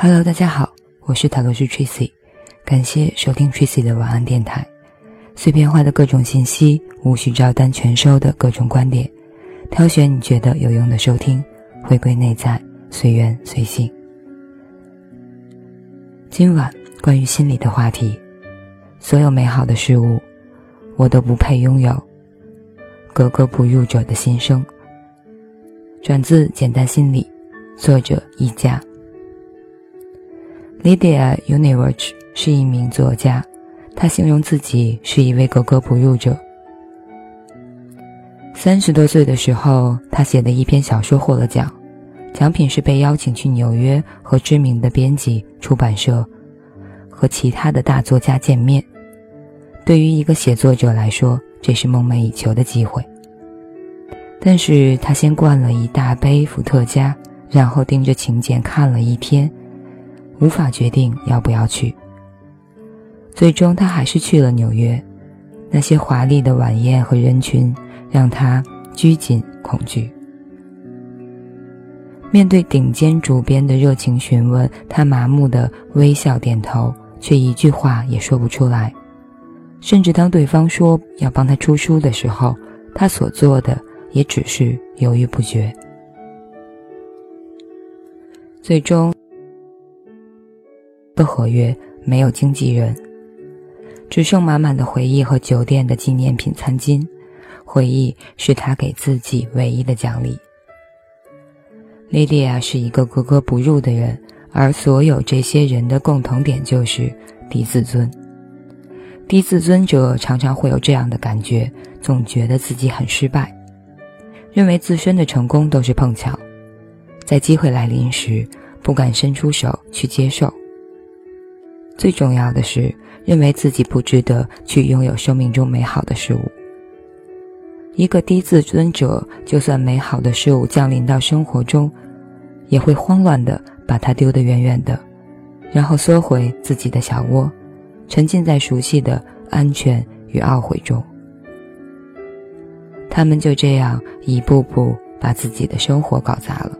Hello，大家好，我是塔罗师 Tracy，感谢收听 Tracy 的晚安电台。碎片化的各种信息，无需照单全收的各种观点，挑选你觉得有用的收听，回归内在，随缘随性。今晚关于心理的话题，所有美好的事物，我都不配拥有。格格不入者的心声，转自《简单心理》，作者一家。Lydia Univers 是一名作家，他形容自己是一位格格不入者。三十多岁的时候，他写的一篇小说获了奖，奖品是被邀请去纽约和知名的编辑、出版社和其他的大作家见面。对于一个写作者来说，这是梦寐以求的机会。但是他先灌了一大杯伏特加，然后盯着请柬看了一天。无法决定要不要去。最终，他还是去了纽约。那些华丽的晚宴和人群让他拘谨恐惧。面对顶尖主编的热情询问，他麻木的微笑点头，却一句话也说不出来。甚至当对方说要帮他出书的时候，他所做的也只是犹豫不决。最终。的合约没有经纪人，只剩满满的回忆和酒店的纪念品餐巾。回忆是他给自己唯一的奖励。莉迪亚是一个格格不入的人，而所有这些人的共同点就是低自尊。低自尊者常常会有这样的感觉，总觉得自己很失败，认为自身的成功都是碰巧，在机会来临时不敢伸出手去接受。最重要的是，认为自己不值得去拥有生命中美好的事物。一个低自尊者，就算美好的事物降临到生活中，也会慌乱的把它丢得远远的，然后缩回自己的小窝，沉浸在熟悉的安全与懊悔中。他们就这样一步步把自己的生活搞砸了。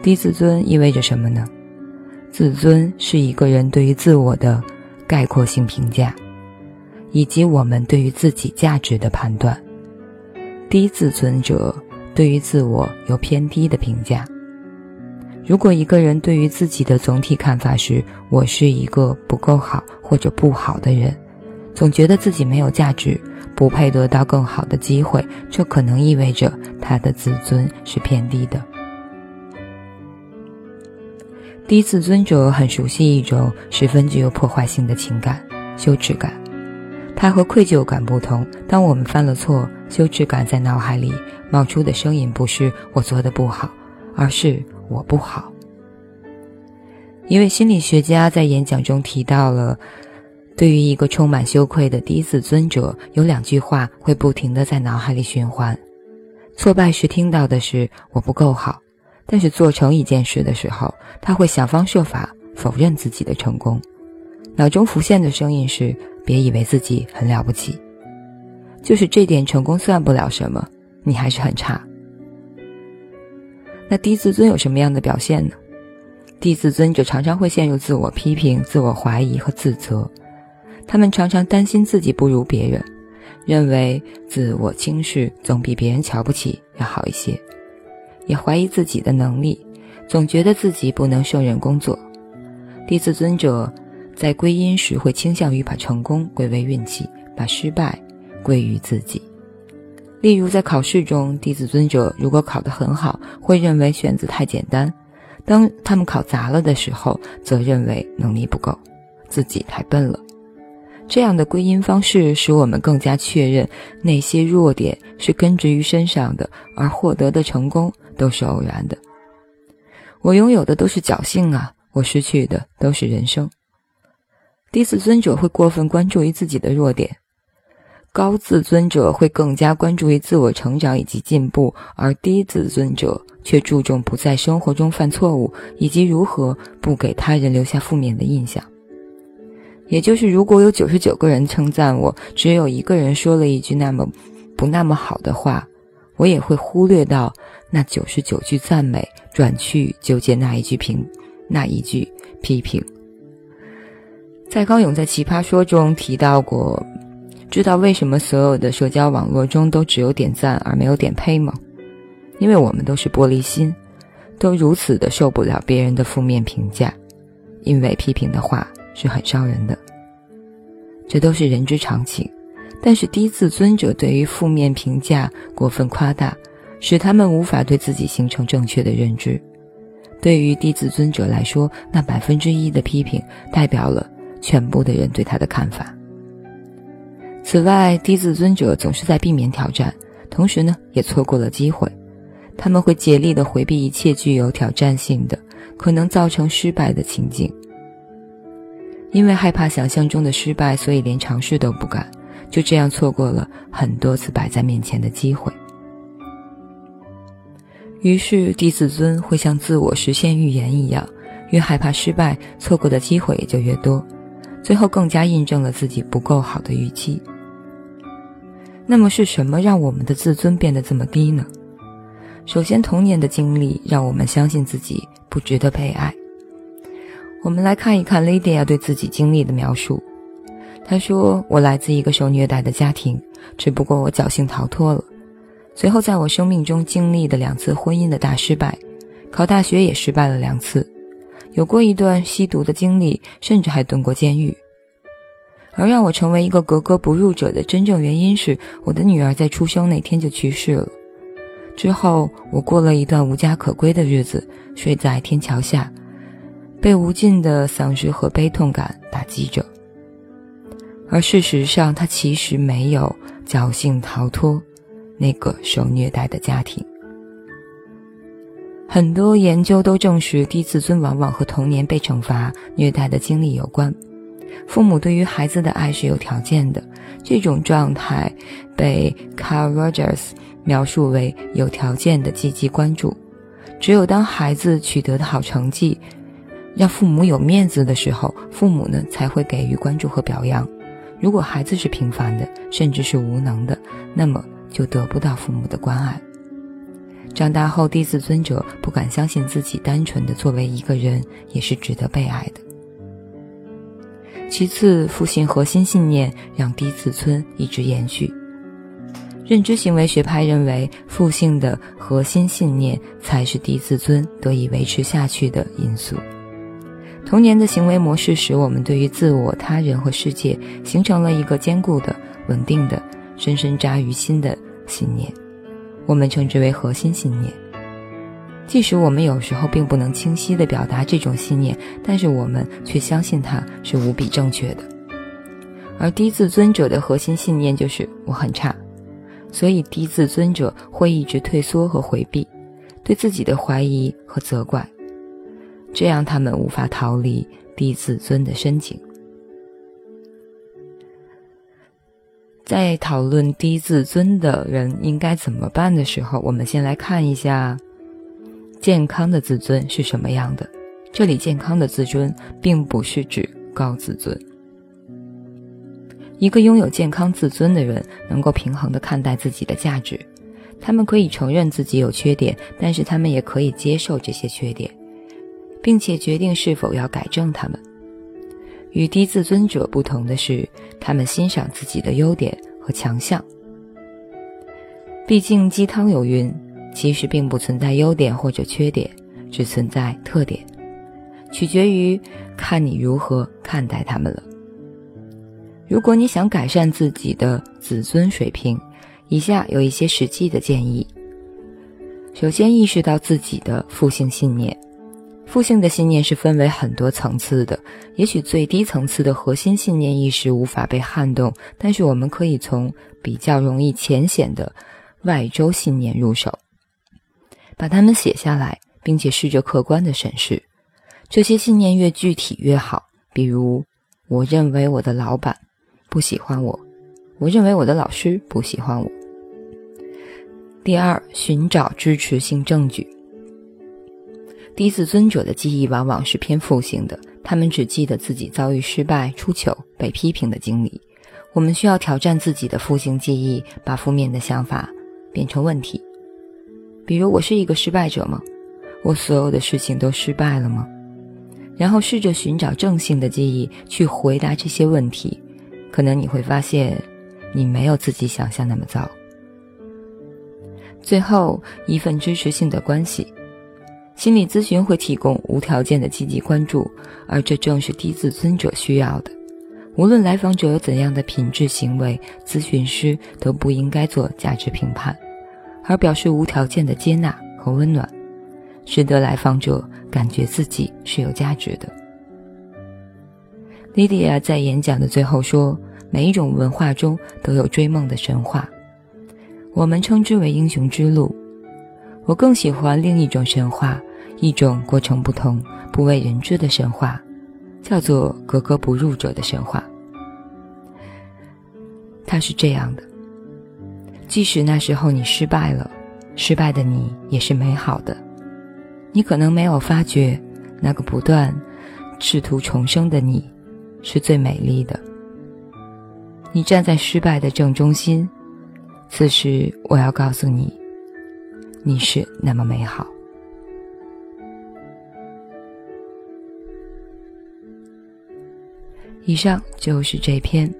低自尊意味着什么呢？自尊是一个人对于自我的概括性评价，以及我们对于自己价值的判断。低自尊者对于自我有偏低的评价。如果一个人对于自己的总体看法是“我是一个不够好或者不好的人”，总觉得自己没有价值，不配得到更好的机会，这可能意味着他的自尊是偏低的。低自尊者很熟悉一种十分具有破坏性的情感——羞耻感。它和愧疚感不同。当我们犯了错，羞耻感在脑海里冒出的声音不是“我做的不好”，而是“我不好”。一位心理学家在演讲中提到了，对于一个充满羞愧的低自尊者，有两句话会不停地在脑海里循环：挫败时听到的是“我不够好”。但是做成一件事的时候，他会想方设法否认自己的成功，脑中浮现的声音是：“别以为自己很了不起，就是这点成功算不了什么，你还是很差。”那低自尊有什么样的表现呢？低自尊者常常会陷入自我批评、自我怀疑和自责，他们常常担心自己不如别人，认为自我轻视总比别人瞧不起要好一些。也怀疑自己的能力，总觉得自己不能胜任工作。低自尊者在归因时会倾向于把成功归为运气，把失败归于自己。例如，在考试中，低自尊者如果考得很好，会认为选择太简单；当他们考砸了的时候，则认为能力不够，自己太笨了。这样的归因方式使我们更加确认那些弱点是根植于身上的，而获得的成功。都是偶然的，我拥有的都是侥幸啊！我失去的都是人生。低自尊者会过分关注于自己的弱点，高自尊者会更加关注于自我成长以及进步，而低自尊者却注重不在生活中犯错误，以及如何不给他人留下负面的印象。也就是，如果有九十九个人称赞我，只有一个人说了一句那么不那么好的话，我也会忽略到。那九十九句赞美，转去纠结那一句评，那一句批评。蔡康永在《奇葩说》中提到过，知道为什么所有的社交网络中都只有点赞而没有点呸吗？因为我们都是玻璃心，都如此的受不了别人的负面评价，因为批评的话是很伤人的。这都是人之常情，但是低自尊者对于负面评价过分夸大。使他们无法对自己形成正确的认知。对于低自尊者来说，那百分之一的批评代表了全部的人对他的看法。此外，低自尊者总是在避免挑战，同时呢，也错过了机会。他们会竭力的回避一切具有挑战性的、可能造成失败的情境。因为害怕想象中的失败，所以连尝试都不敢，就这样错过了很多次摆在面前的机会。于是，低自尊会像自我实现预言一样，越害怕失败，错过的机会也就越多，最后更加印证了自己不够好的预期。那么，是什么让我们的自尊变得这么低呢？首先，童年的经历让我们相信自己不值得被爱。我们来看一看 Lydia 对自己经历的描述。她说：“我来自一个受虐待的家庭，只不过我侥幸逃脱了。”随后，在我生命中经历的两次婚姻的大失败，考大学也失败了两次，有过一段吸毒的经历，甚至还蹲过监狱。而让我成为一个格格不入者的真正原因是，我的女儿在出生那天就去世了。之后，我过了一段无家可归的日子，睡在天桥下，被无尽的丧失和悲痛感打击着。而事实上，她其实没有侥幸逃脱。那个受虐待的家庭，很多研究都证实，低自尊往往和童年被惩罚、虐待的经历有关。父母对于孩子的爱是有条件的，这种状态被 Carl Rogers 描述为有条件的积极关注。只有当孩子取得的好成绩，让父母有面子的时候，父母呢才会给予关注和表扬。如果孩子是平凡的，甚至是无能的，那么。就得不到父母的关爱。长大后，低自尊者不敢相信自己单纯的作为一个人也是值得被爱的。其次，父性核心信念让低自尊一直延续。认知行为学派认为，父性的核心信念才是低自尊得以维持下去的因素。童年的行为模式使我们对于自我、他人和世界形成了一个坚固的、稳定的。深深扎于心的信念，我们称之为核心信念。即使我们有时候并不能清晰地表达这种信念，但是我们却相信它是无比正确的。而低自尊者的核心信念就是我很差，所以低自尊者会一直退缩和回避，对自己的怀疑和责怪，这样他们无法逃离低自尊的深井。在讨论低自尊的人应该怎么办的时候，我们先来看一下健康的自尊是什么样的。这里健康的自尊并不是指高自尊。一个拥有健康自尊的人，能够平衡的看待自己的价值。他们可以承认自己有缺点，但是他们也可以接受这些缺点，并且决定是否要改正他们。与低自尊者不同的是，他们欣赏自己的优点和强项。毕竟鸡汤有云，其实并不存在优点或者缺点，只存在特点，取决于看你如何看待他们了。如果你想改善自己的自尊水平，以下有一些实际的建议：首先，意识到自己的负性信念。负性的信念是分为很多层次的，也许最低层次的核心信念意识无法被撼动，但是我们可以从比较容易浅显的外周信念入手，把它们写下来，并且试着客观的审视。这些信念越具体越好，比如我认为我的老板不喜欢我，我认为我的老师不喜欢我。第二，寻找支持性证据。低自尊者的记忆往往是偏负性的，他们只记得自己遭遇失败、出糗、被批评的经历。我们需要挑战自己的负性记忆，把负面的想法变成问题。比如，我是一个失败者吗？我所有的事情都失败了吗？然后试着寻找正性的记忆去回答这些问题，可能你会发现，你没有自己想象那么糟。最后一份支持性的关系，心理咨询会提供无条件的积极关注，而这正是低自尊者需要的。无论来访者有怎样的品质行为，咨询师都不应该做价值评判，而表示无条件的接纳和温暖，使得来访者感觉自己是有价值的。莉迪亚在演讲的最后说：“每一种文化中都有追梦的神话。”我们称之为英雄之路，我更喜欢另一种神话，一种过程不同、不为人知的神话，叫做格格不入者的神话。它是这样的：即使那时候你失败了，失败的你也是美好的。你可能没有发觉，那个不断试图重生的你，是最美丽的。你站在失败的正中心。此时，我要告诉你，你是那么美好。以上就是这篇。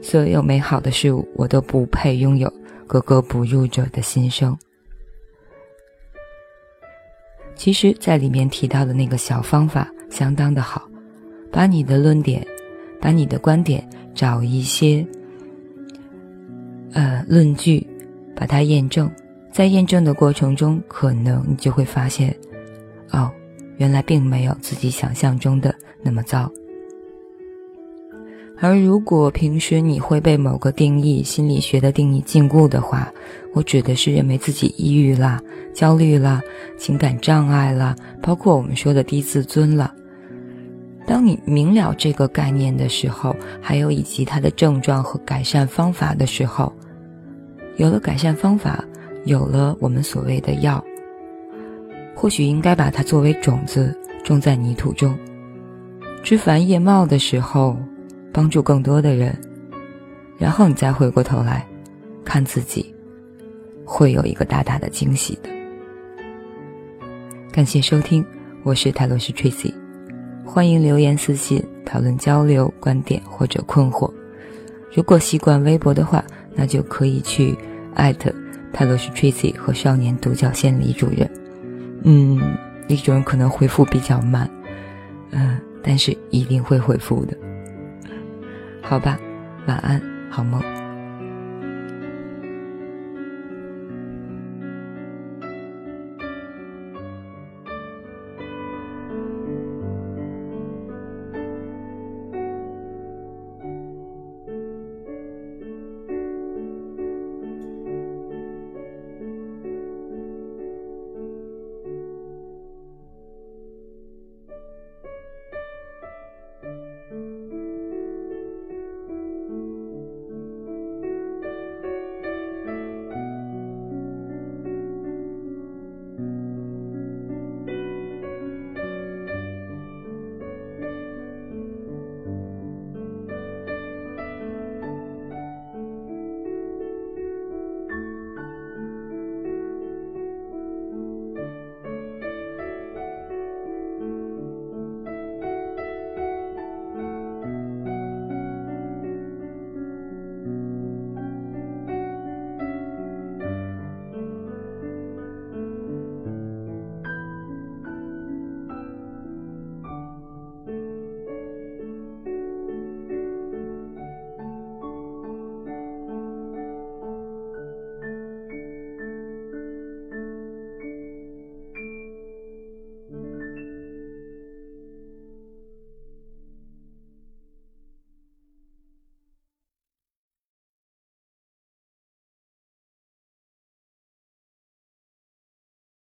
所有美好的事物，我都不配拥有格格不入者的心声。其实，在里面提到的那个小方法相当的好，把你的论点，把你的观点，找一些。呃，论据，把它验证，在验证的过程中，可能你就会发现，哦，原来并没有自己想象中的那么糟。而如果平时你会被某个定义、心理学的定义禁锢的话，我指的是认为自己抑郁啦、焦虑啦、情感障碍啦，包括我们说的低自尊了。当你明了这个概念的时候，还有以及它的症状和改善方法的时候，有了改善方法，有了我们所谓的药，或许应该把它作为种子种在泥土中，枝繁叶茂的时候，帮助更多的人，然后你再回过头来看自己，会有一个大大的惊喜的。感谢收听，我是泰罗斯 Tracy。欢迎留言私信讨论交流观点或者困惑。如果习惯微博的话，那就可以去艾特泰罗斯 Tracy 和少年独角仙李主任。嗯，李主任可能回复比较慢，嗯，但是一定会回复的。好吧，晚安，好梦。